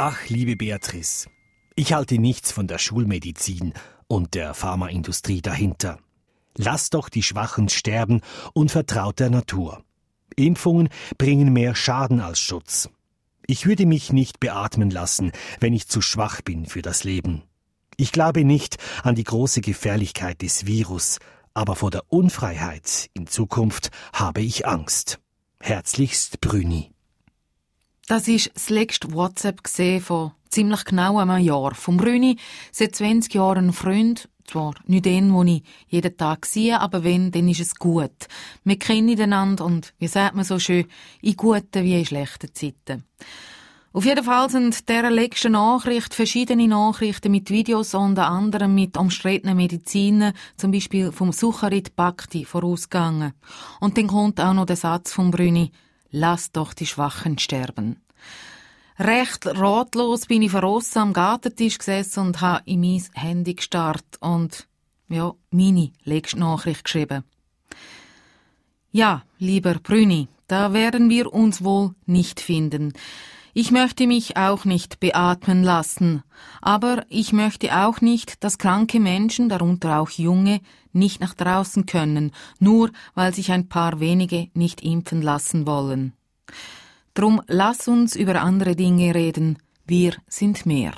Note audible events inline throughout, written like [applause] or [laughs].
Ach, liebe Beatrice, ich halte nichts von der Schulmedizin und der Pharmaindustrie dahinter. Lass doch die Schwachen sterben und vertraut der Natur. Impfungen bringen mehr Schaden als Schutz. Ich würde mich nicht beatmen lassen, wenn ich zu schwach bin für das Leben. Ich glaube nicht an die große Gefährlichkeit des Virus, aber vor der Unfreiheit in Zukunft habe ich Angst. Herzlichst Brüni. Das ist das letzte WhatsApp von ziemlich genau einem Jahr. Vom Brüni seit 20 Jahren ein Freund, zwar nicht den, den ich jeden Tag sehe, aber wenn, dann ist es gut. Wir kennen einander und, wie sagt man so schön, in guten wie in schlechten Zeiten. Auf jeden Fall sind dieser letzten Nachricht verschiedene Nachrichten mit Videos, unter anderem mit umstrittenen Medizinen, zum Beispiel vom Sucharit Bhakti, vorausgegangen. Und dann kommt auch noch der Satz von Brüni, lass doch die Schwachen sterben. Recht ratlos bin ich verrossen am Gartentisch gesessen und habe in mein Handy gestarrt und, ja, meine letzte Nachricht geschrieben. Ja, lieber Brüni, da werden wir uns wohl nicht finden. Ich möchte mich auch nicht beatmen lassen, aber ich möchte auch nicht, dass kranke Menschen, darunter auch junge, nicht nach draußen können, nur weil sich ein paar wenige nicht impfen lassen wollen. Drum lass uns über andere Dinge reden. Wir sind mehr.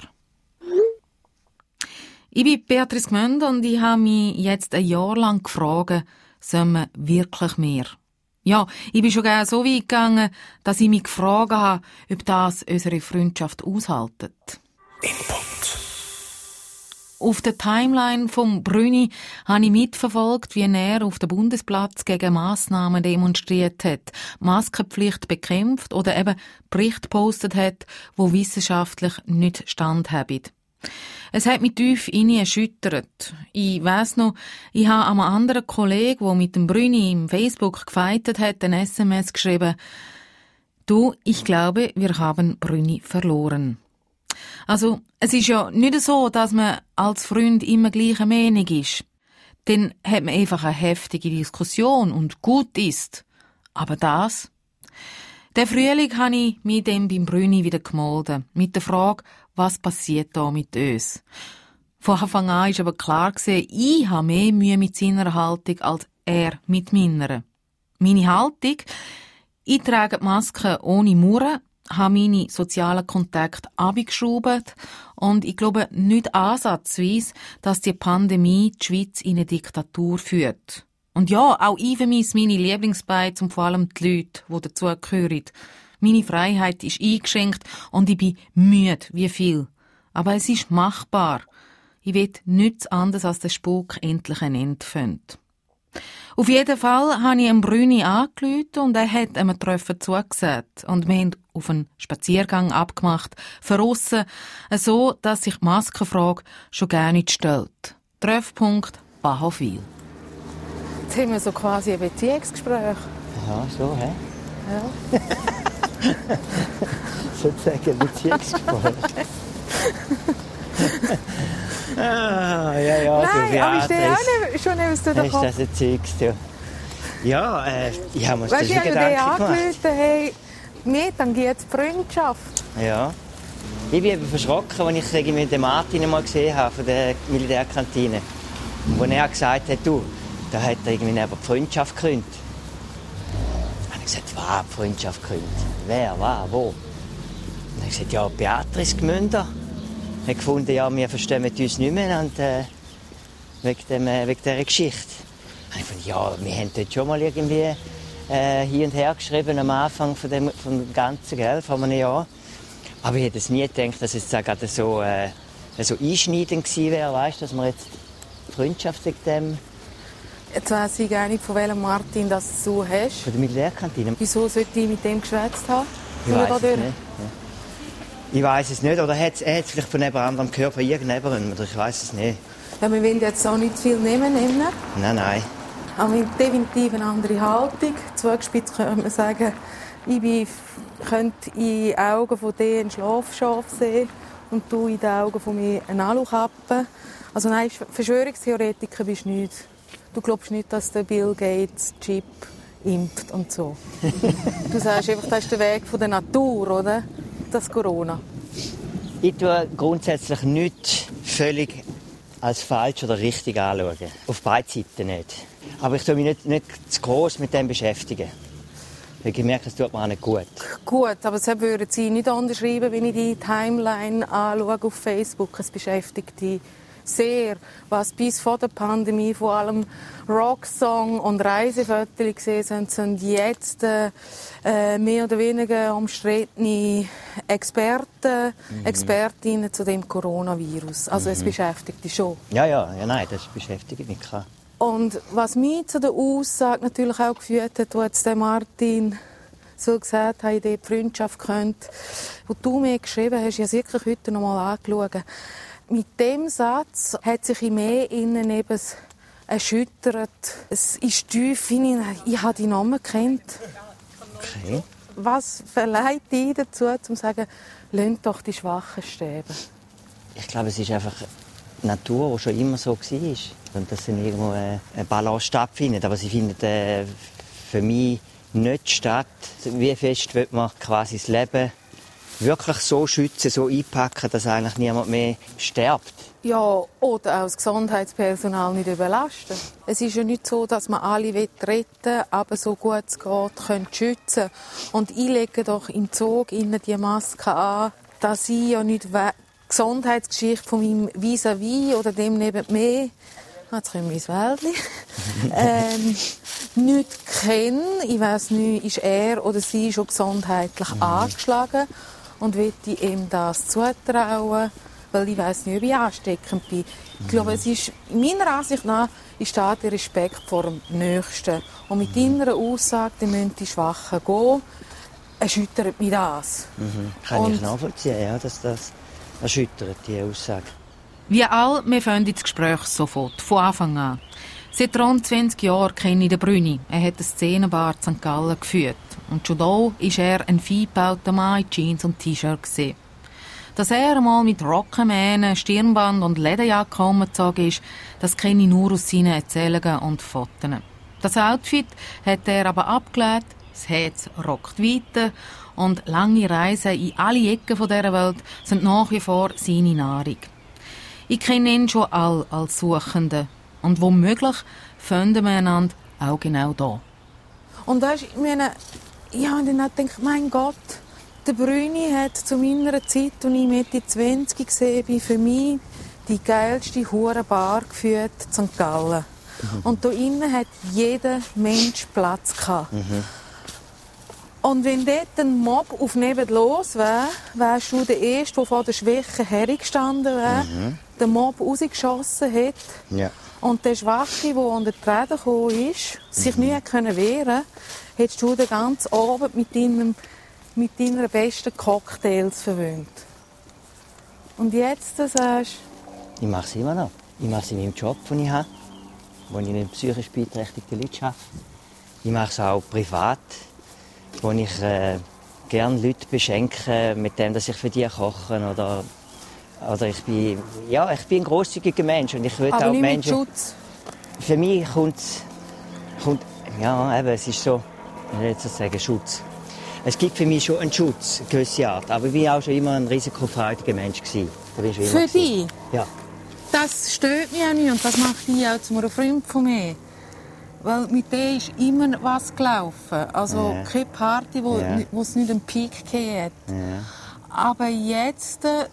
Ich bin Beatrice Gmönd und ich habe mich jetzt ein Jahr lang gefragt, sollen wir wirklich mehr? Ja, ich bin schon gerne so weit gegangen, dass ich mich gefragt habe, ob das unsere Freundschaft aushaltet. Input. Auf der Timeline vom Brüni habe ich mitverfolgt, wie er auf dem Bundesplatz gegen Massnahmen demonstriert hat, Maskenpflicht bekämpft oder eben Bericht postet hat, wo wissenschaftlich nicht standhaben. Es hat mich tief in erschüttert. Ich weiss noch, ich habe einem anderen Kollegen, der mit dem Brüni im Facebook gefeitet hat, ein SMS geschrieben. Du, ich glaube, wir haben Brüni verloren. Also, es ist ja nicht so, dass man als Freund immer gleicher Meinung ist. Dann hat man einfach eine heftige Diskussion und gut ist. Aber das? Der Frühling habe ich mich dann beim Brüni wieder gemolden. Mit der Frage, was passiert da mit uns? Von Anfang an ist aber klar ich habe mehr Mühe mit seiner Haltung als er mit meiner. Meine Haltung? Ich trage die Maske ohne Murren, habe meine sozialen Kontakte abgeschraubt und ich glaube nicht ansatzweise, dass die Pandemie die Schweiz in eine Diktatur führt. Und ja, auch ich vermisse meine Lieblingsbeiz und vor allem die Leute, die dazugehören. Meine Freiheit ist eingeschränkt und ich bin müde, wie viel. Aber es ist machbar. Ich will nichts anderes, als der Spuk endlich ein Ende findet. Auf jeden Fall habe ich einen Brüni angelüht und er hat einem Treffen zugesagt. Und wir haben auf einen Spaziergang abgemacht, verrissen, so dass sich die Maskenfrage schon gar nicht stellt. Treffpunkt Bahnhofwil. Jetzt haben wir so quasi ein Beziehungsgespräch. Ja, so, hä? Ja. [laughs] Sozusagen Beziehungsgespräch. ah, ja, ja, Nein, du aber ich stehe auch nicht, schon neben du da Ist das ein Zeugs, du? Ja, äh, ich habe mir das Weißt du, schon Gedanken gemacht. angerufen, hey, mir tangiert die Freundschaft. Ja. Ich bin eben verschrocken, als ich sage, mit dem Martin mal gesehen habe, von der Militärkantine. Und wo er gesagt hat, du, da hat er irgendwie die Freundschaft gekündigt. Dann habe ich gesagt, was, Freundschaft gekündigt? Wer, was, wo? Dann habe ich gesagt, ja, Beatrice Gmünder. hat gefunden, ja, wir verstehen uns nicht mehr und, äh, wegen, dem, äh, wegen dieser Geschichte. Habe ich gefunden, ja, wir haben dort schon mal irgendwie äh, hier und her geschrieben am Anfang von dem, von Ganzen, gell, vor einem Jahr. Aber ich hätte es nie gedacht, dass es gerade so, äh, so einschneidend gewesen wäre, weißt, dass man jetzt Freundschaft wegen dem Jetzt weiss ich gar nicht, von welchem Martin das du hast. von der Militärkantine. Wieso sollte ich mit dem geschwätzt haben? Ich weiß es durch? nicht. Ja. Ich weiß es nicht. Oder er hat es vielleicht von jemand anderem gehört, von irgendjemandem. Oder ich weiß es nicht. Ja, wir wollen jetzt auch nicht viel nehmen, nehmen. Nein, nein. Aber wir haben definitiv eine andere Haltung. Zugespitzt könnte man sagen, ich bin, könnte in den Augen von dir einen Schlafschaf sehen und du in den Augen von mir eine Alukappe. Also nein, Verschwörungstheoretiker bist du nicht. Du glaubst nicht, dass der Bill Gates Chip impft und so. du sagst einfach, das ist der Weg von der Natur, oder? Das Corona. Ich tue grundsätzlich nicht völlig als falsch oder richtig anschauen. Auf beiden Seiten nicht. Aber ich tue mich nicht, nicht zu gross mit dem beschäftigen. Ich merke, es tut mir auch nicht gut. Gut, aber das würden Sie nicht unterschreiben, wenn ich die Timeline anschaue auf Facebook. Es beschäftigt die sehr, was bis vor der Pandemie vor allem Rocksong und Reisefotos gesehen sind, sind jetzt äh, mehr oder weniger umstrittene Experten, mhm. Expertinnen zu dem Coronavirus. Also mhm. es beschäftigt dich schon. Ja, ja, ja, nein, das beschäftigt mich klar. Und was mich zu der Aussage natürlich auch geführt hat, wo jetzt der Martin so gesagt hat, die Freundschaft könnte, wo du mir geschrieben hast, ich habe wirklich heute noch mal angeschaut. Mit dem Satz hat sich in mir innen eben erschüttert. Es ist tief in ihn. Ich habe die Namen kennt. Okay. Was verleiht dich dazu, zu sagen, lasst doch die Schwachen sterben? Ich glaube, es ist einfach die Natur, die schon immer so war. Und dass dann irgendwo eine Balance stattfindet. Aber sie findet äh, für mich nicht statt. Wie fest wird man quasi das Leben wirklich so schützen, so einpacken, dass eigentlich niemand mehr stirbt. Ja, oder auch das Gesundheitspersonal nicht überlasten. Es ist ja nicht so, dass man alle retten will, aber so gut es geht, können schützen. Und ich lege doch im Zug ihnen die Maske an, dass sie ja nicht die Gesundheitsgeschichte von meinem Vis-à-vis -vis oder dem neben mir Jetzt kommen wir ins Wäldchen. [laughs] ähm, nicht kennen. Ich weiss nicht, ist er oder sie schon gesundheitlich mhm. angeschlagen und will ich ihm das zutrauen, weil ich weiß nicht, ob ich ansteckend bin. Ich glaube, es ist, meiner Ansicht nach ist da der Respekt vor dem Nächsten. Und mit mhm. deiner Aussage, die müssen die Schwachen gehen, erschüttert mich das. Mhm. Kann und ich nachvollziehen, ja, dass das erschüttert, die Aussage. Wie all, wir fangen ins Gespräch sofort, von Anfang an. Seit rund 20 Jahren kenne ich den Brüni. Er hat ein Szenenbad St. Gallen geführt. Und schon da war er ein feingebauter Mann in Jeans und T-Shirt. Dass er einmal mit Rockenmähnen, Stirnband und Lederjacke umgezogen ist, das kenne ich nur aus seinen Erzählungen und Fotos. Das Outfit hat er aber abgelehnt, das Herz rockt weiter und lange Reisen in alle Ecken dieser Welt sind nach wie vor seine Nahrung. Ich kenne ihn schon all als Suchende. Und womöglich finden wir einander auch genau da. Und weißt, ich meine, ich habe dann auch gedacht, mein Gott, der Brüni hat zu meiner Zeit, als ich Mitte 20 gesehen bin, für mich die geilste hure Bar geführt, St. Gallen. Mhm. Und da innen hat jeder Mensch Platz gehabt. Mhm. Und wenn dort ein Mob auf neben los wäre, wärst du der Erste, der vor der Schwäche hergestanden wäre, mhm. den Mob rausgeschossen hat. Ja. Und der Schwache, der unter die Räder gekommen ist, sich mhm. nicht wehren konnte, hättest du den ganzen Abend mit, deinem, mit deiner besten Cocktails verwöhnt. Und jetzt sagst du... Ich mache es immer noch. Ich mache es in meinem Job, den ich habe, wo ich mit psychisch beeinträchtigten Leuten arbeite. Ich mache es auch privat wo ich äh, gerne Leute beschenke, mit dem, dass ich für die koche oder oder ich bin ja ich bin ein großzügiger Mensch und ich will Aber auch nicht Menschen. Mit Schutz. Für mich kommt kommt ja eben es ist so ich will jetzt sagen Schutz. Es gibt für mich schon einen Schutz, eine gewisse Art. Aber ich war auch schon immer ein risikofreudiger Mensch. Gewesen. Für dich? Ja. Das stört mich auch nicht und das macht dich auch zu einem Freund von mir. Weil mit der ist immer was gelaufen. Also ja. keine Party, wo, ja. wo es nicht einen Peak gegeben hat. Ja. Aber jetzt, äh,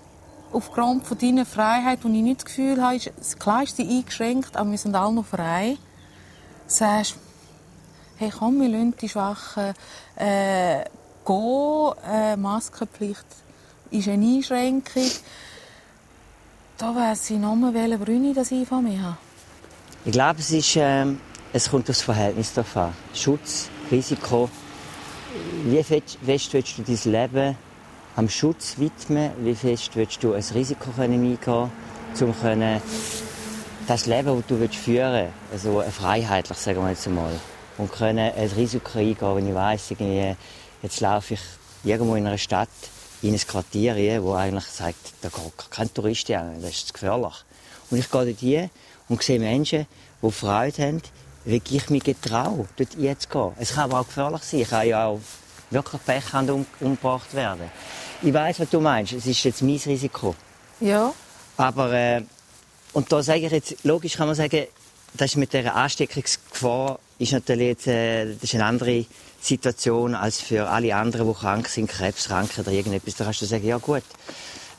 aufgrund von deiner Freiheit, wo ich nicht das Gefühl habe, ist, klar ist sie eingeschränkt, aber wir sind alle noch frei, sagst hey komm, wir lassen die Schwachen äh, gehen, äh, Maskenpflicht ist eine Einschränkung. Da weiss ich noch mal, welche Brüne das ich von mir habe. Ich glaube, es ist... Ähm es kommt aufs Verhältnis an. Schutz, Risiko. Wie fest willst du dein Leben am Schutz widmen? Wie fest willst du ein Risiko eingehen um das Leben, das du führen willst, also freiheitlich, sagen wir jetzt einmal, und können ein Risiko eingehen, wenn ich weiss, jetzt laufe ich irgendwo in einer Stadt in ein Quartier, wo eigentlich sagt, da geht kein Tourist hin, das ist gefährlich. Und ich gehe dort und sehe Menschen, die Freude haben, wie ich mich getraue, dort jetzt gehen. Es kann aber auch gefährlich sein. Ich kann ja auch wirklich Pech um, umgebracht werden. Ich weiß, was du meinst. Es ist jetzt mein Risiko. Ja. Aber, äh, und da sage ich jetzt, logisch kann man sagen, das mit der Ansteckungsgefahr ist natürlich jetzt, äh, das ist eine andere Situation als für alle anderen, die krank sind, krebskrank oder irgendetwas. Da kannst du sagen, ja gut,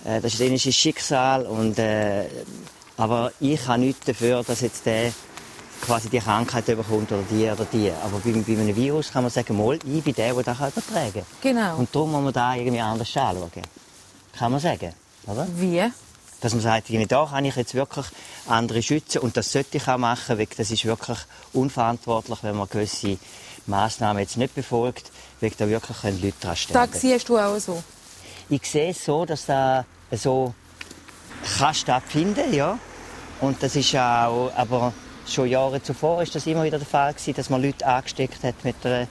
äh, das ist ein Schicksal und, äh, aber ich habe nichts dafür, dass jetzt der quasi die Krankheit bekommt oder die oder die. Aber bei, bei einem Virus kann man sagen, mal, ich bin der, der das übertragen kann. Genau. Und darum muss man da irgendwie anders anschauen. Kann man sagen, oder? Wie? Dass man sagt, da kann ich jetzt wirklich andere schützen und das sollte ich auch machen, weil das ist wirklich unverantwortlich, wenn man gewisse Massnahmen jetzt nicht befolgt, weil da wirklich Leute dran sterben. Das siehst du auch so? Ich sehe es so, dass das so kann stattfinden, ja. Und das ist auch, aber schon Jahre zuvor ist das immer wieder der Fall gewesen, dass man Leute angesteckt hat mit einer,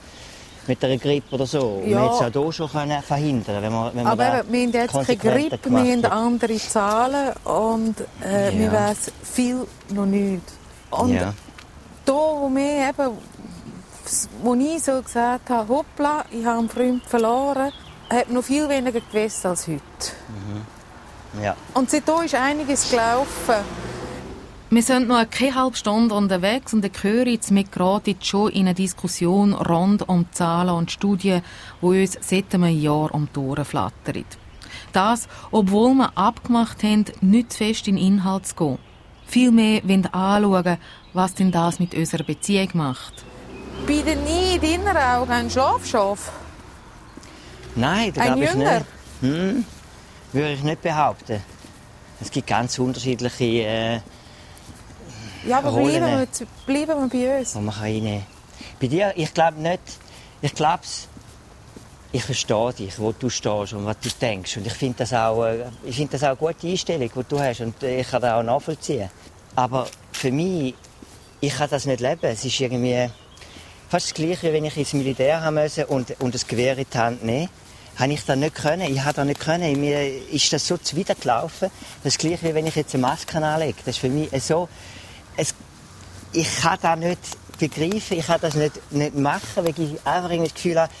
mit einer Grippe oder so. Ja. man hätte es auch hier schon können verhindern wenn man, wenn man Aber eben, wir haben jetzt keine Grippe, wir haben andere Zahlen und äh, Ja. wir wissen viel noch nicht. Und Ja. da, wo wir eben, wo ich so gesagt habe, hoppla, ich habe einen Freund verloren, hat noch viel weniger gewusst als heute. Ja. Und seitdem ist einiges gelaufen. Wir sind noch keine halbe Stunde unterwegs und ich höre jetzt mit gerade schon in eine Diskussion rund um Zahlen und Studien, die uns seit einem Jahr um die Ohren flattern. Das, obwohl wir abgemacht haben, nicht zu fest in den Inhalt zu gehen. Vielmehr wollen wir anschauen, was denn das mit unserer Beziehung macht. Bei den nie deiner Augen ein Schlafschaf. Nein, das Ein glaube ich Jünger? nicht. Hm, würde ich nicht behaupten. Es gibt ganz unterschiedliche, äh, Ja, aber bleiben wir, bleiben wir bei uns. die man kann reinnehmen. Bei dir, ich glaube nicht. Ich glaube ich verstehe dich, wo du stehst und was du denkst. Und ich finde das, auch, äh, ich finde das auch eine gute Einstellung, die du hast. Und äh, ich kann das auch nachvollziehen. Aber für mich, ich kann das nicht leben. Es ist irgendwie fast das Gleiche, wenn ich ins Militär haben musste und, und das Gewehr in die Hand nehmen. Habe ich das nicht können. Ich habe das nicht können. Mir ist das so zuwider gelaufen. Das ist das Gleiche, wie wenn ich jetzt eine Maske anlege. Das ist für mich so... Ich kann das nicht begreifen. Ich kann das nicht, nicht machen, weil ich einfach irgendwie das Gefühl habe,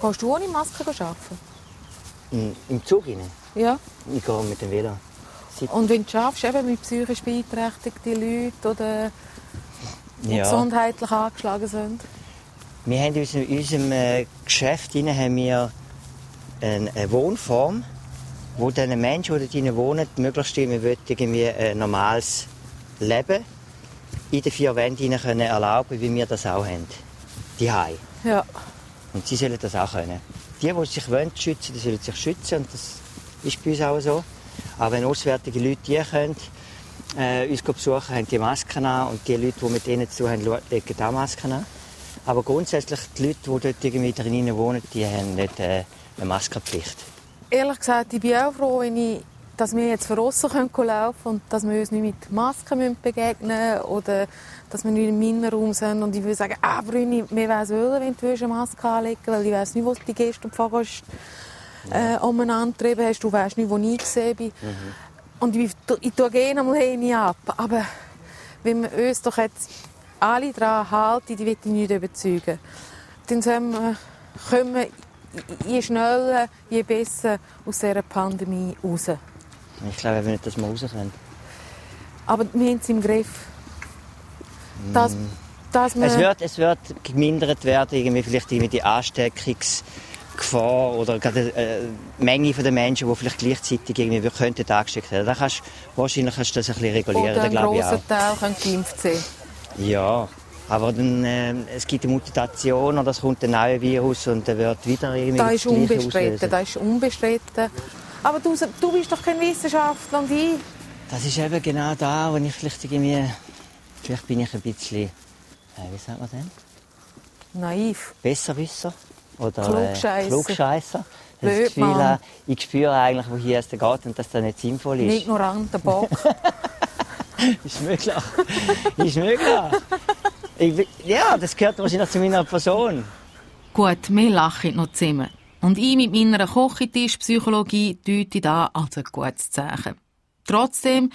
Gehst du ohne Maske arbeiten? im, im Zug rein. Ja. Ich gehe mit dem Velo. Und wenn du schaffst, eben mit psychisch beeinträchtigten Leuten oder die Ja. gesundheitlich angeschlagen sind. Wir haben in unserem, in unserem äh, Geschäft rein haben wir eine, Wohnform, wo den Menschen, die dort wohnen, möglichst wir wollen irgendwie ein normales Leben in den vier Wänden können erlauben, wie wir das auch haben. Die Hai. Ja. Und sie sollen das auch können. Die, die sich wollen, schützen, die sollen sich schützen. Und das ist bei uns auch so. Aber wenn auswärtige Leute die können, äh, uns besuchen, haben die Masken an. Und die Leute, die mit ihnen zu haben, legen auch Masken an. Aber grundsätzlich, die Leute, die dort irgendwie drinnen wohnen, die haben nicht äh, eine Maskenpflicht. Ehrlich gesagt, ich bin auch froh, wenn ich, dass wir jetzt von außen laufen können und dass wir uns nicht mit Masken begegnen müssen oder dass wir nicht im Innenraum sind. Und ich würde sagen, ah, Brüni, mir wäre es wohl, wenn du eine Maske anlegen weil ich weiß nicht, wo du die Gäste und Fahrgäste äh, umeinander getrieben hast. Du weißt nicht, wo ich gesehen bin. Und ich, ich tue gerne mal hin ab. Aber wenn wir uns doch jetzt alle daran halten, die will ich nicht überzeugen, dann sollen wir, können wir je schneller, je besser aus dieser Pandemie raus. Ich glaube eben nicht, dass wir raus können. Aber wir haben es im Griff. Dass, dass wir, Es wird, es wird gemindert werden, irgendwie vielleicht irgendwie die Ansteckungsgefahr oder gerade äh, die Menge der Menschen, die vielleicht gleichzeitig irgendwie wir könnten angesteckt werden. Da kannst, wahrscheinlich kannst du das ein bisschen regulieren, oder ein grosser Teil können geimpft sein. Ja, aber dann, äh, es gibt eine Mutation oder es kommt ein neues Virus und dann wird wieder irgendwie Das ist das Gleiche unbestritten. auslösen. Das ist unbestritten. Aber du, du bist doch kein Wissenschaftler und ich. Das ist eben genau da, wo ich vielleicht irgendwie, vielleicht bin ich ein bisschen, äh, wie sagt man denn? Naiv. Besserwisser oder Klugscheisser. Äh, Klugscheisser. Das Blödmann. Gefühl habe, ich spüre eigentlich, woher es geht und dass das nicht sinnvoll ist. ignoranter Bock. [laughs] Ist möglich. ist möglich. Ich, ja, das gehört wahrscheinlich zu meiner Person. Gut, wir lachen noch zusammen. Und ich mit meiner Kochentischpsychologie deute da als ein gutes Zeichen. Trotzdem,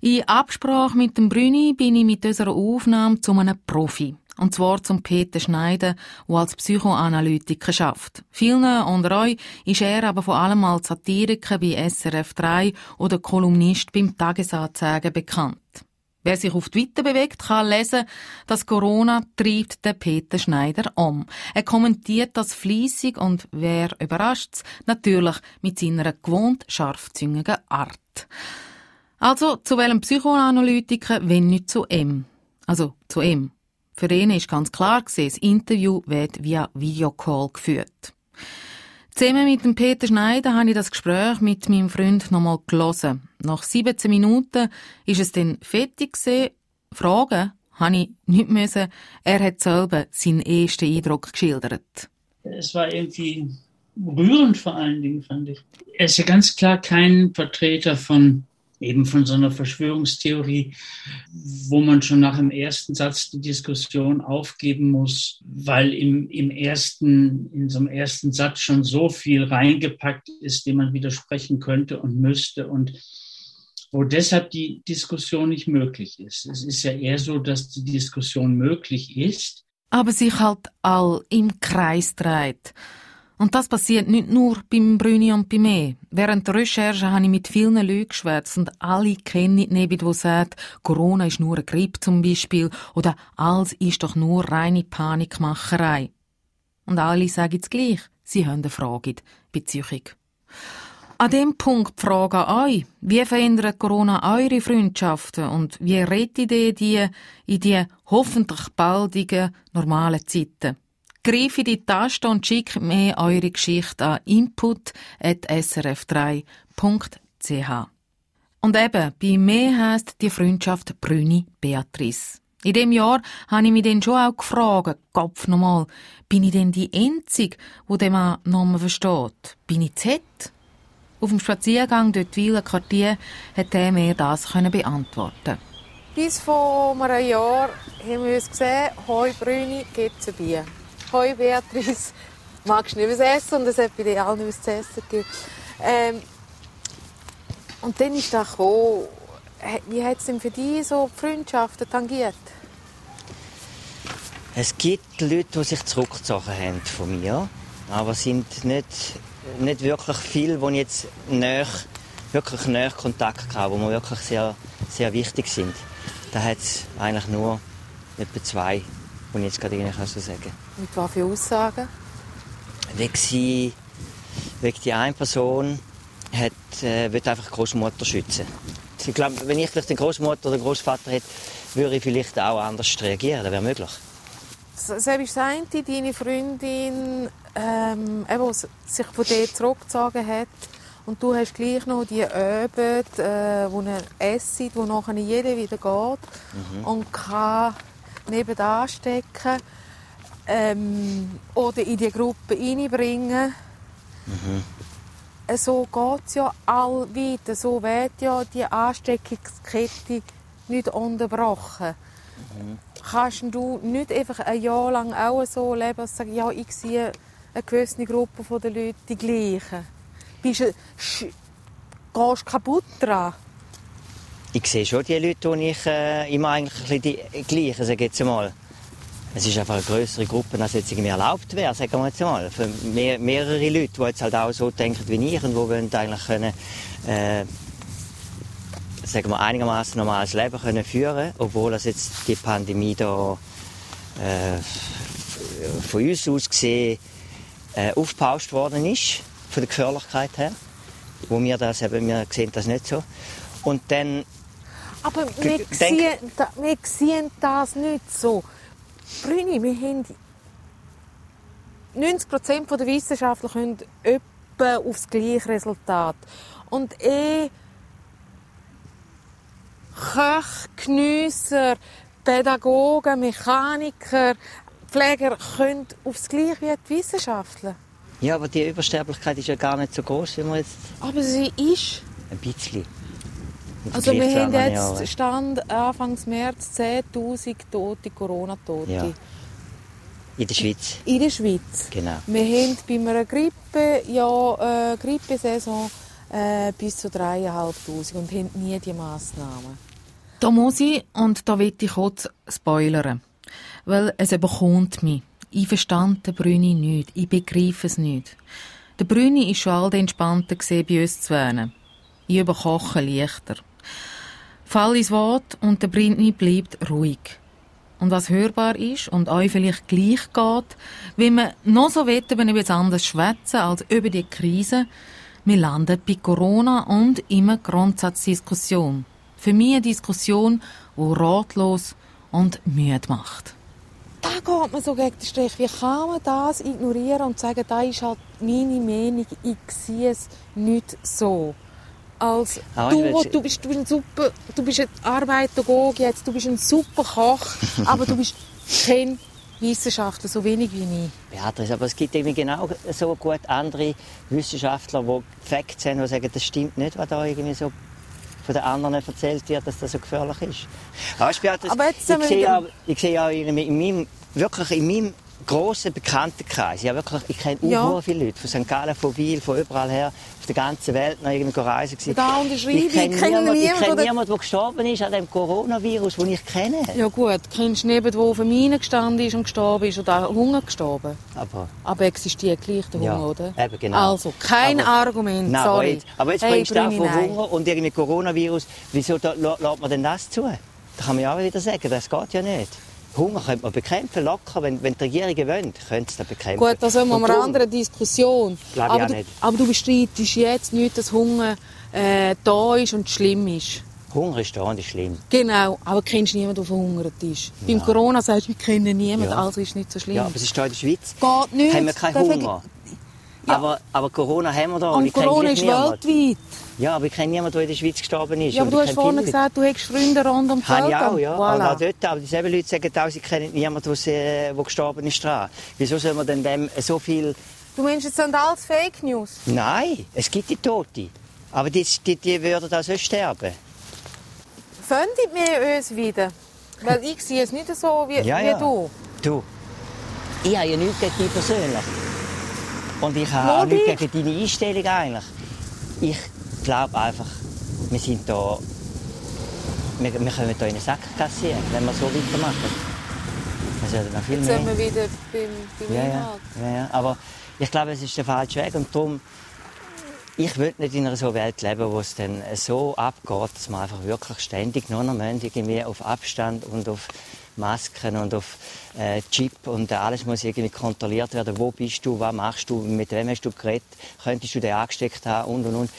in Absprache mit dem Brüni bin ich mit unserer Aufnahme zu einem Profi. Und zwar zum Peter Schneider, der als Psychoanalytiker schafft. Vielen unter euch ist er aber vor allem als Satiriker bei SRF 3 oder Kolumnist beim Tagesanzeiger bekannt. Wer sich auf Twitter bewegt, kann lesen, dass Corona treibt den Peter Schneider um. Er kommentiert das fließig und wer überrascht's, natürlich mit seiner gewohnt scharfzüngigen Art. Also zu welchem Psychoanalytiker, wenn nicht zu M? Also zu M. Für ihn ist ganz klar gewesen, das Interview wird via Videocall geführt. Zusammen mit dem Peter Schneider habe ich das Gespräch mit meinem Freund nochmal gelesen. Nach 17 Minuten ist es dann fertig gewesen. Fragen habe ich nicht müssen. Er hat selber seinen ersten Eindruck geschildert. Es war irgendwie rührend vor allen Dingen, fand ich. Er ist ja ganz klar kein Vertreter von eben von so einer Verschwörungstheorie, wo man schon nach dem ersten Satz die Diskussion aufgeben muss, weil im, im ersten, in so einem ersten Satz schon so viel reingepackt ist, dem man widersprechen könnte und müsste und wo deshalb die Diskussion nicht möglich ist. Es ist ja eher so, dass die Diskussion möglich ist. Aber sich halt all im Kreis dreht. Und das passiert nicht nur beim Brüni und bei mir. Während der Recherche habe ich mit vielen Leuten geschwätzt und alle kennen nicht, die sagen, Corona ist nur eine Grippe zum Beispiel oder alles ist doch nur reine Panikmacherei. Und alle sagen es gleich, sie haben eine Frage bezüglich. An dem Punkt die Frage an euch. Wie verändert Corona eure Freundschaften und wie rettet ihr die in die hoffentlich baldigen normalen Zeiten? Greif in die Taste und schickt mir eure Geschichte an input.srf3.ch. Und eben, bei mir heisst die Freundschaft Brüni Beatrice. In dem Jahr habe ich mich dann schon auch gefragt, Kopf nochmal, bin ich denn die Einzige, die den Namen versteht? Bin ich Z? Auf dem Spaziergang durch die Wieler Quartier hat er mir das beantworten Bis vor einem Jahr haben wir uns gesehen, «Hoi Brüni, geht's ein Bier?» «Hoi Beatrice, magst du nicht was essen?» Und es hat bei dir allen was zu essen gegeben. Ähm, und dann ist das gekommen, wie hat es denn für dich so Freundschaften tangiert? Es gibt Leute, die sich zurückgezogen haben von mir, aber es sind nicht, nicht wirklich viele, die jetzt näher, wirklich näher Kontakt haben, die mir wirklich sehr, sehr wichtig sind. Da hat es eigentlich nur etwa zwei, die ich jetzt gerade so sagen kann. Mit was für Aussagen? Wegen, sie, wegen die eine Person hat, äh, will einfach die Großmutter schützen. Ich glaube, wenn ich vielleicht den Großmutter oder Großvater hätte, würde ich vielleicht auch anders reagieren. Das wäre möglich. Ist das eine, deine Freundin, ähm, eben, sich von dir zurückgezogen hat. Und du hast gleich noch die Abend, äh, wo er esst, wo nachher jeder wieder geht mhm. und kann nebenan stecken ähm, oder in die Gruppe reinbringen. Mhm. So geht es ja all weiter. So wird ja die Ansteckungskette nicht unterbrochen. Mhm. Kannst du nicht einfach ein Jahr lang auch so leben und sagen, ja, ich sehe eine gewisse Gruppe der Leute die gleichen? Bist du, gehst du kaputt daran? Ich sehe schon die Leute, die ich äh, immer eigentlich ein bisschen die gleichen, sage jetzt mal. Es ist einfach eine größere Gruppe, als jetzt irgendwie erlaubt wäre, sagen wir jetzt mal. Für mehr, mehrere Leute, die jetzt halt auch so denken wie ich und die wollen eigentlich können, äh, sagen wir, einigermaßen normales Leben können führen obwohl das jetzt die Pandemie da äh, von uns aus gesehen äh, aufgepauscht worden ist, von der Gefährlichkeit her. Wo wir das eben, wir sehen das nicht so. Und dann... Aber wir, sehen, wir sehen das nicht so. Brüni, wir haben 90% der Wissenschaftler können etwa aufs gleiche Resultat. Und eh Köche, Geniesser, Pädagogen, Mechaniker, Pfleger können aufs Gleiche wie die Wissenschaftler. Ja, aber die Übersterblichkeit ist ja gar nicht so groß, wie man jetzt. Aber sie ist. Ein bisschen. Also wir haben jetzt. Stand Anfang März 10.000 Tote, Corona-Tote. Ja. In der Schweiz. In der Schweiz. Genau. Wir haben bei einer Grippe, ja, äh, Grippesaison äh, bis zu 3'500 und haben nie die Massnahmen. Da muss ich, und da will ich kurz spoilern. Weil es überkommt mich. Ich verstand den Brüni nicht. Ich begreife es nicht. Der Brüni ist schon all entspannter gesehen bei uns zu wohnen. Ich überkoche leichter. Fall ins Wort und der Brüni bleibt ruhig. Und was hörbar ist und euch vielleicht gleich geht, wie man noch so wett über etwas anderes schwätzen als über die Krise, wir landen bei Corona und immer Grundsatzdiskussion. Für mich eine Diskussion, die ratlos und müde macht da geht man so gegen den Strich. Wie kann man das ignorieren und sagen, das ist halt meine Meinung, ich sehe es nicht so. Als ah, du, du, bist, du bist ein super, du bist ein Arbeitergog jetzt, du bist ein super Koch, [laughs] aber du bist kein Wissenschaftler, so wenig wie ich. Beatrice, aber es gibt irgendwie genau so gut andere Wissenschaftler, die Facts haben, die sagen, das stimmt nicht, was da irgendwie so von den anderen erzählt wird, dass das so gefährlich ist. Weißt, Beatrice, Aber jetzt ich, sehe ja, ich sehe ja in meinem, wirklich in meinem grossen Bekanntenkreis. Ja, wirklich, ich kenne ja. viele Leute. Von St. Gallen, von Wiel, von überall her, auf der ganzen Welt noch irgendwie reisen. Da unterschreibe ich. Ich kenne niemanden, niemand, kenn niemand, der gestorben ist an dem Coronavirus, den ich kenne. Ja gut, kennst du niemanden, der auf der Mine gestanden ist und gestorben ist oder Hunger gestorben? Aber, aber existiert gleich der Hunger, ja, oder? Eben, genau. Also, kein aber, Argument, nein, sorry. Aber jetzt, aber jetzt hey, bringst du von Hunger und irgendwie Coronavirus. Wieso lässt man denn das zu? Da kann man ja auch wieder sagen, das geht ja nicht. Hunger könnte man bekämpfen, locker. Wenn, wenn die Regierungen wollen, können sie das bekämpfen. Gut, das haben wir eine andere Diskussion. Glaube aber, ich auch nicht. Du, aber du bestreitest jetzt nicht, dass Hunger äh, da ist und schlimm ist. Hunger ist da und ist schlimm. Genau, aber kennst niemanden, der verhungert ist. Nein. Beim Corona sagst du, wir kennen niemanden, ja. also ist es nicht so schlimm. Ja, aber es ist hier in der Schweiz. Geht nicht. Haben wir keinen Hunger. Ja. Aber, aber Corona haben wir da. Und, und Corona ist niemand. weltweit. Ja, aber ich kenne niemanden, der in der Schweiz gestorben ist. Ja, aber du hast vorhin gesagt, du hättest Freunde rund um die Welt. Habe ich auch, ja. Voilà. Auch dort, aber dieselben Leute sagen auch, sie kennen niemanden, der, der gestorben ist dran. Wieso soll man denn dem so viel... Du meinst, es sind alles Fake News? Nein, es gibt die Tote. Aber die, die, die würden auch so sterben. Findet wir uns wieder? Weil ich sehe es nicht so wie, ja, wie ja. du. Du, ich habe ja nichts gegen dich persönlich. Und ich habe auch nichts gegen deine Einstellung eigentlich. Ich glaube einfach, wir sind da, wir, wir können hier in den Sack kassieren, wenn wir so weitermachen. Das noch viel Jetzt mehr. sind wir wieder beim, beim ja, ja, ja, ja, aber ich glaube, es ist der falsche Weg und darum, ich will nicht in einer so Welt leben, wo es dann so abgeht, dass man einfach wirklich ständig nur noch irgendwie auf Abstand und auf Masken und auf äh, Chip und alles muss irgendwie kontrolliert werden. Wo bist du, was machst du, mit wem hast du geredet, könntest du den angesteckt haben und und und.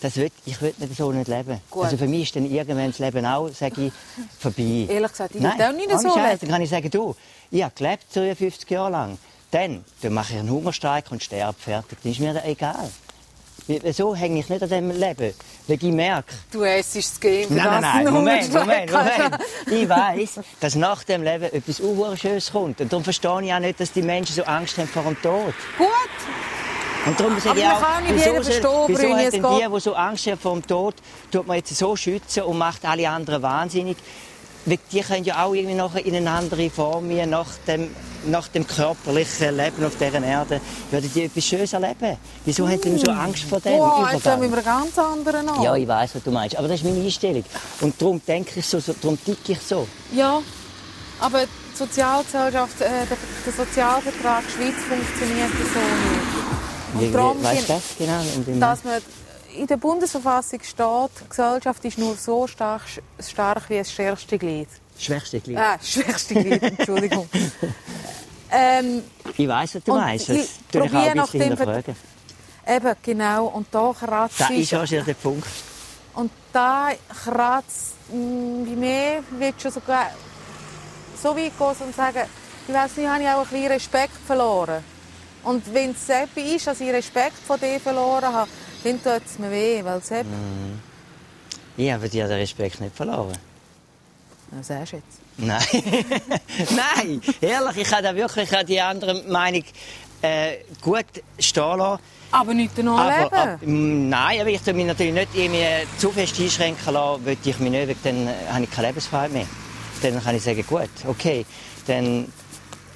Das will, ich will nicht so nicht leben. Gut. Also für mich ist dann irgendwann das Leben auch, sage ich, vorbei. Ehrlich gesagt, ich will auch nicht so leben. Dann kann ich sagen, du, ich habe gelebt 53 Jahre lang. Dann, dann mache ich einen Hungerstreik und sterbe fertig. Das ist mir egal. Wieso hänge ich nicht an diesem Leben? Weil ich merke... Du essst das Game Nein, nein, nein, Moment, Moment, Moment. Ich weiss, dass nach dem Leben etwas Schönes kommt. Und darum verstehe ich auch nicht, dass die Menschen so Angst haben vor dem Tod. Gut. Und darum sage ich auch, wieso, wieso, wieso hat denn die, die so Angst haben vor dem Tod, tut man jetzt so schützen und macht alle anderen wahnsinnig? Die können ja auch irgendwie noch in eine andere Form, nach dem nach dem körperlichen Leben auf dieser Erde, würden die etwas Schönes erleben. Wieso mm. haben die so Angst vor dem Boah, jetzt haben wir einen ganz anderen an. Ja, ich weiß, was du meinst. Aber das ist meine Einstellung. Und darum denke ich so, darum ticke ich so. Ja, aber die Sozialgesellschaft, äh, der, der Sozialvertrag Schweiz funktioniert so nicht. Und darum, weißt du das genau? Dass man in der Bundesverfassung steht, die Gesellschaft ist nur so stark, stark wie das stärkste Glied. Schwächste Glied. Ah, schwächste Glied, Entschuldigung. [laughs] ähm, ich weiß, was du meinst. Ich probiere nach dem Fragen. Eben, genau. Und da kratzt Das ist auch schon der Punkt. Und da kratzt hm, wie mehr, wird schon sogar so weit gehen und sagen, ich weiß nicht, habe ich auch ein bisschen Respekt verloren. Und wenn es etwas ist, dass ich Respekt vor dir verloren habe, dann tut es mir weh, weil es mm. Ich habe dir den Respekt nicht verloren. Was sagst du jetzt? Nein. [laughs] Nein, ehrlich, ich habe wirklich ich die andere Meinung äh, gut stehen lassen. Aber nicht danach aber, leben? Ab, nein, aber ich mich natürlich nicht irgendwie zu fest einschränken lassen, will ich mich nicht, dann äh, habe ich keine Lebensfreiheit mehr. Dann kann ich sagen, gut, okay, dann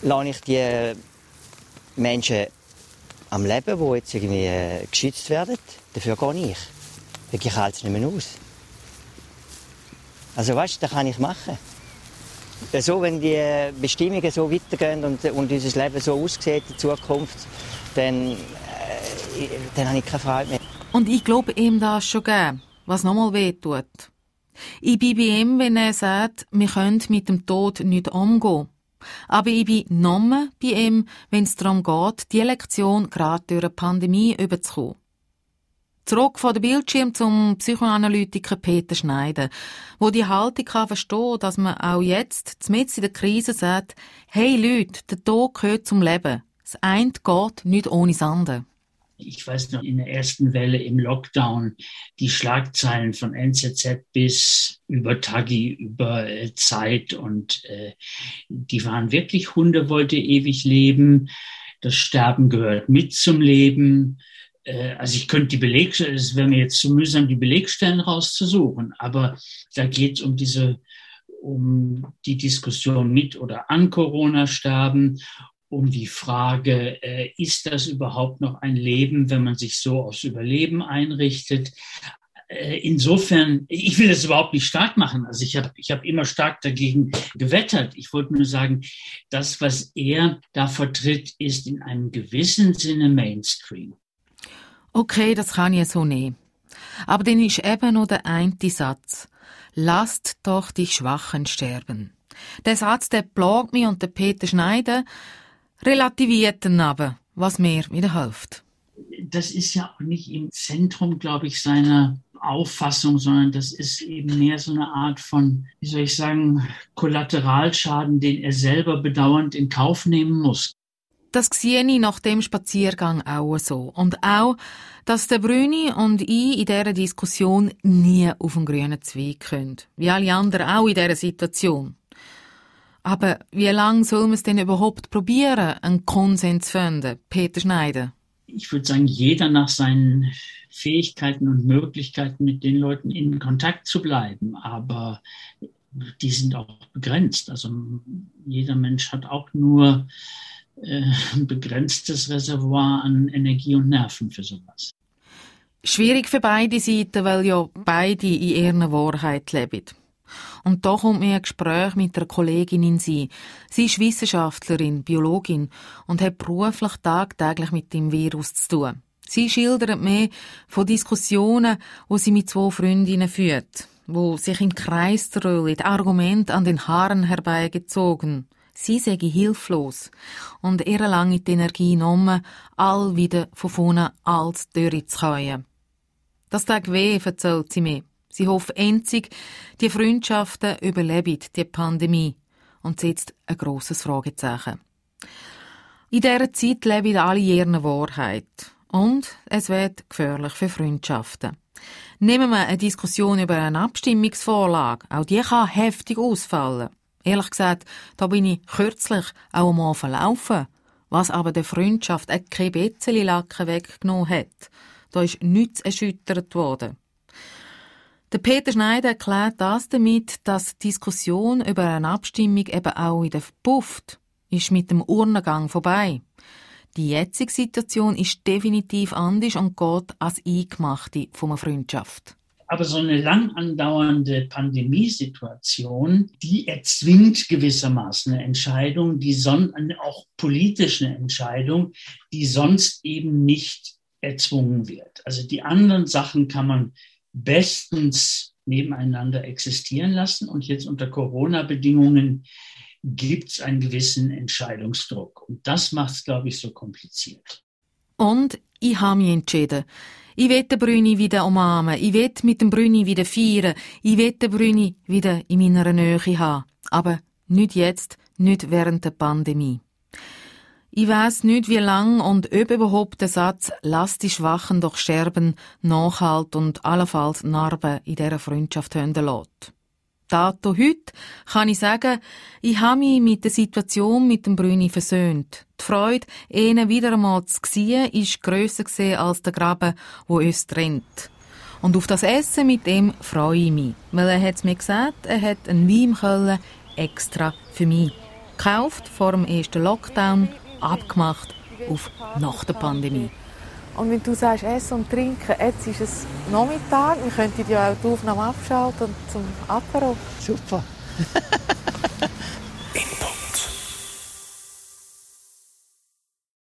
lasse ich die Menschen am Leben, die jetzt irgendwie äh, geschützt werden, dafür gehe ich. Ich halte es nicht mehr aus. Also weißt du, das kann ich machen. so, wenn die Bestimmungen so weitergehen und, und unser Leben so aussieht in Zukunft, dann, äh, dann habe ich keine Freude mehr. Und ich glaube ihm das schon gern, was nochmal weh tut. Ich bin bei ihm, wenn er sagt, wir können mit dem Tod nicht umgehen. Aber ich bin nochmal bei ihm, wenn es darum geht, die Lektion gerade durch eine Pandemie überzukommen. Zurück von der Bildschirm zum Psychoanalytiker Peter Schneider, wo die Haltung kann verstehen, dass man auch jetzt, mitten in der Krise, sagt, hey Leute, der Tod gehört zum Leben. Das eine geht nicht ohne das andere. Ich weiß noch, in der ersten Welle im Lockdown, die Schlagzeilen von NZZ bis über Tagi, über äh, Zeit und äh, die waren wirklich, Hunde wollte ewig leben, das Sterben gehört mit zum Leben, äh, also ich könnte die Belegstellen, es wäre mir jetzt zu mühsam, die Belegstellen rauszusuchen, aber da geht es um diese, um die Diskussion mit oder an Corona-Sterben, um die Frage, äh, ist das überhaupt noch ein Leben, wenn man sich so aufs Überleben einrichtet? Äh, insofern, ich will das überhaupt nicht stark machen. Also ich habe ich hab immer stark dagegen gewettert. Ich wollte nur sagen, das, was er da vertritt, ist in einem gewissen Sinne Mainstream. Okay, das kann ich so nehmen. Aber dann ist eben noch der eine Satz. Lasst doch die Schwachen sterben. Der Satz, der plagt mich und der Peter Schneider relativiert dann aber, was mir wieder hilft. Das ist ja auch nicht im Zentrum, glaube ich, seiner Auffassung, sondern das ist eben mehr so eine Art von, wie soll ich sagen, Kollateralschaden, den er selber bedauernd in Kauf nehmen muss. Das sehe ich nach dem Spaziergang auch so. Und auch, dass der Brüni und ich in dieser Diskussion nie auf den grünen Zweig können. Wie alle anderen auch in dieser Situation. Aber wie lange soll man es denn überhaupt probieren, einen Konsens zu finden, Peter Schneider? Ich würde sagen, jeder nach seinen Fähigkeiten und Möglichkeiten mit den Leuten in Kontakt zu bleiben. Aber die sind auch begrenzt. Also jeder Mensch hat auch nur äh, ein begrenztes Reservoir an Energie und Nerven für sowas. Schwierig für beide Seiten, weil ja beide in ihrer Wahrheit leben. Und da kommt mir ein Gespräch mit einer Kollegin in sie. Sie ist Wissenschaftlerin, Biologin und hat beruflich tagtäglich mit dem Virus zu tun. Sie schildert mir von Diskussionen, wo sie mit zwei Freundinnen führt, wo sich im Kreis dröhlen, Argumente an den Haaren herbeigezogen. Sie sei hilflos und ihre lange die Energie genommen, all wieder von vorne als durchzukommen. Das tag weh, erzählt sie mir. Sie hofft einzig, die Freundschaften überleben die Pandemie und setzt ein grosses Fragezeichen. In dieser Zeit leben alle ihre Wahrheit. Und es wird gefährlich für Freundschaften. Nehmen wir eine Diskussion über eine Abstimmungsvorlage. Auch die kann heftig ausfallen. Ehrlich gesagt, da bin ich kürzlich auch mal verlaufen, was aber der Freundschaft ein kein bisschen Lacken weggenommen hat. Da ist nichts erschüttert worden. Der Peter Schneider erklärt das damit, dass die Diskussion über eine Abstimmung eben auch in der Pufft ist mit dem Urnengang vorbei. Die jetzige Situation ist definitiv anders und geht als Eingemachte von einer Freundschaft. Aber so eine lang andauernde Pandemiesituation, die erzwingt gewissermaßen eine Entscheidung, die son auch politische Entscheidung, die sonst eben nicht erzwungen wird. Also die anderen Sachen kann man bestens nebeneinander existieren lassen und jetzt unter Corona-Bedingungen gibt es einen gewissen Entscheidungsdruck. Und das macht es, glaube ich, so kompliziert. Und ich habe mich entschieden. Ich will den Brüni wieder umarmen. Ich will mit dem Brüni wieder feiern. Ich will den Brüni wieder in meiner Nähe haben. Aber nicht jetzt, nicht während der Pandemie. Ich weiß nicht, wie lang und ob überhaupt der Satz «Lass die Schwachen doch sterben» nachhalt und allenfalls Narben in dieser Freundschaft hören lässt. Dato heute kann ich sagen, ich habe mich mit der Situation mit dem Brüni versöhnt. Die Freude, ihn wieder einmal zu sehen, ist grösser als der Graben, wo uns trennt. Und auf das Essen mit ihm freue ich mich. Weil er hat mir gesagt, er hat einen Wein extra für mich. Gekauft vor dem ersten Lockdown, abgemacht auf nach der Pandemie. Und wenn du sagst, essen und trinken, jetzt ist es Nachmittag, wir könnten ja auch die Aufnahme abschalten und zum Apero. Super. [laughs]